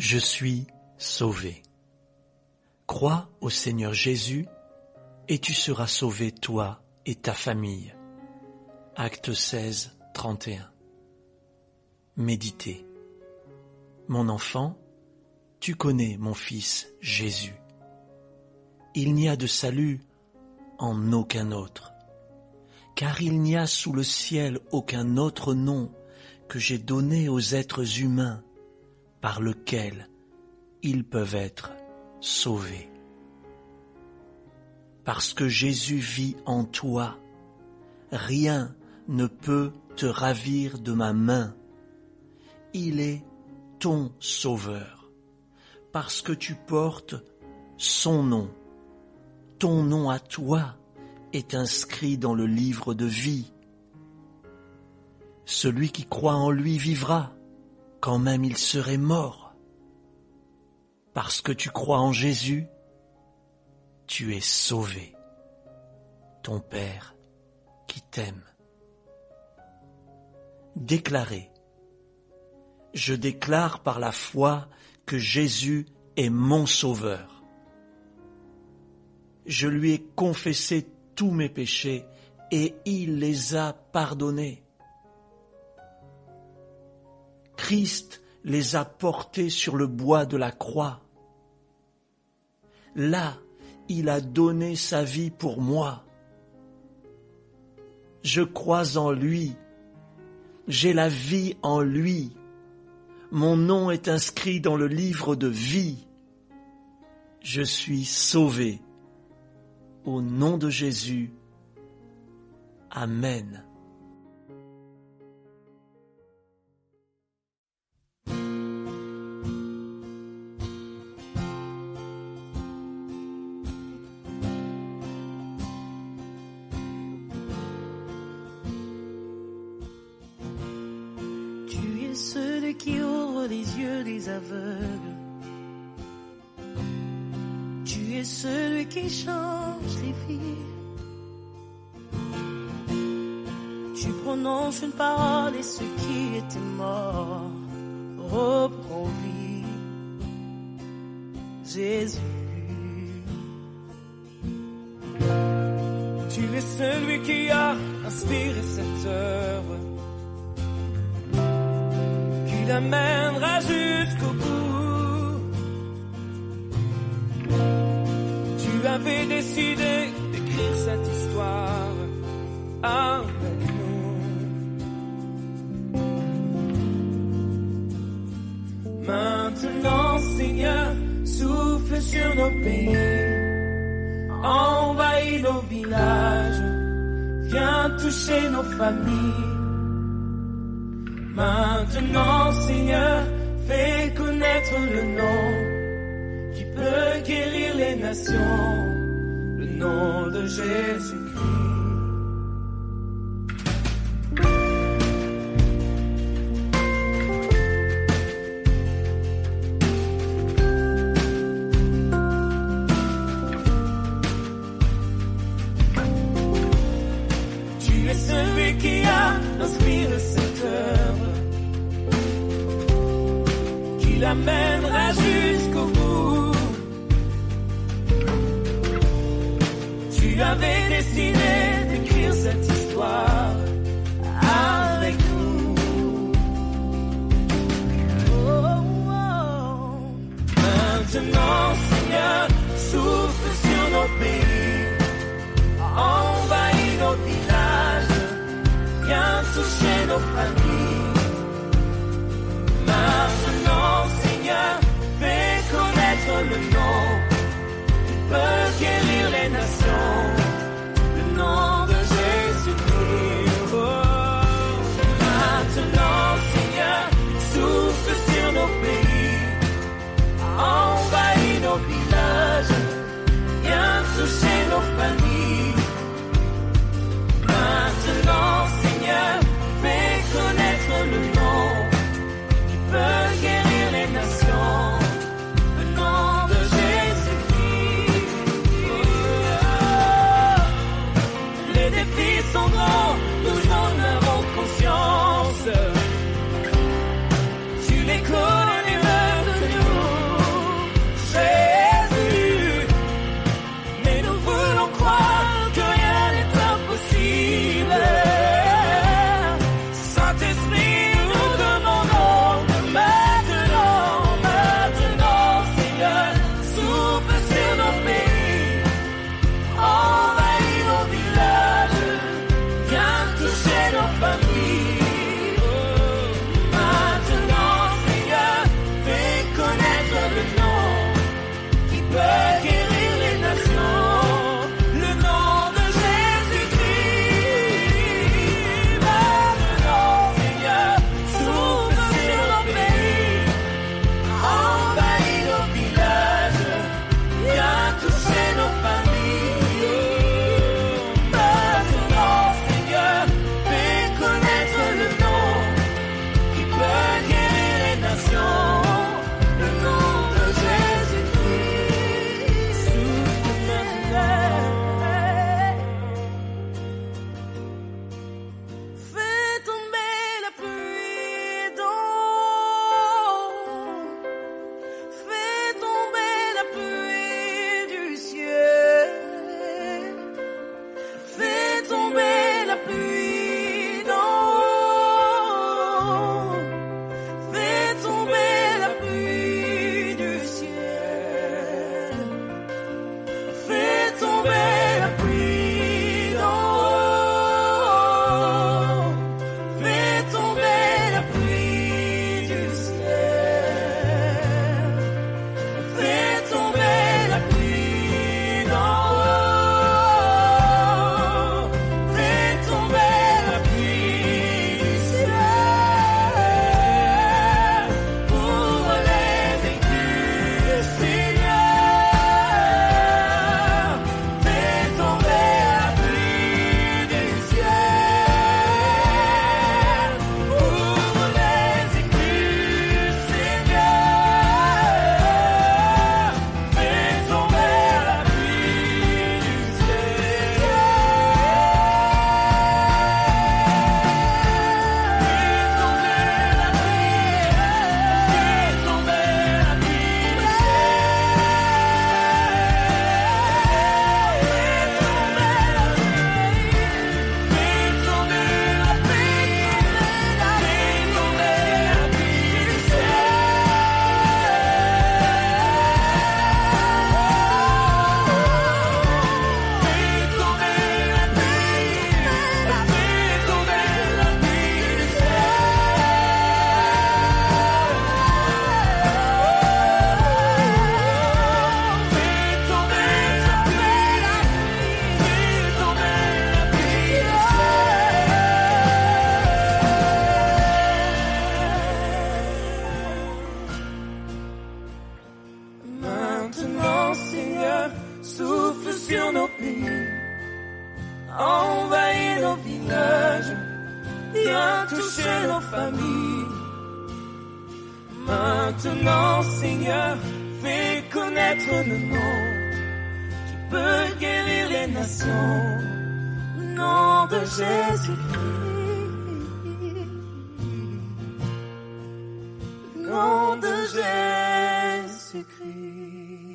Je suis sauvé. Crois au Seigneur Jésus et tu seras sauvé toi et ta famille. Acte 16, 31. Méditez. Mon enfant, tu connais mon fils Jésus. Il n'y a de salut en aucun autre, car il n'y a sous le ciel aucun autre nom que j'ai donné aux êtres humains par lequel ils peuvent être sauvés. Parce que Jésus vit en toi, rien ne peut te ravir de ma main. Il est ton sauveur, parce que tu portes son nom. Ton nom à toi est inscrit dans le livre de vie. Celui qui croit en lui vivra, quand même il serait mort. Parce que tu crois en Jésus, tu es sauvé. Ton Père qui t'aime. Déclarez. Je déclare par la foi que Jésus est mon Sauveur. Je lui ai confessé tous mes péchés et il les a pardonnés. Christ les a portés sur le bois de la croix. Là, il a donné sa vie pour moi. Je crois en lui. J'ai la vie en lui. Mon nom est inscrit dans le livre de vie. Je suis sauvé. Au nom de Jésus. Amen. Celui qui ouvre les yeux des aveugles. Tu es celui qui change les vies. Tu prononces une parole et ce qui était mort reprend vie. Jésus. Tu es celui qui a inspiré cette œuvre l'amènera jusqu'au bout. Tu avais décidé d'écrire cette histoire avec nous. Maintenant, Seigneur, souffle sur nos pays, envahis nos villages, viens toucher nos familles. Maintenant, Seigneur, fais connaître le nom qui peut guérir les nations, qui l'amènera jusqu'au bout. Tu avais décidé d'écrire cette histoire avec nous. Oh, oh. Maintenant, Seigneur, souffle sur nos pays, envahis nos villages, viens toucher nos familles. sur nos pays, envahis nos villages, viens toucher nos familles. Maintenant, Seigneur, fais connaître le nom qui peut guérir les nations, le nom de Jésus-Christ. Nom de Jésus-Christ.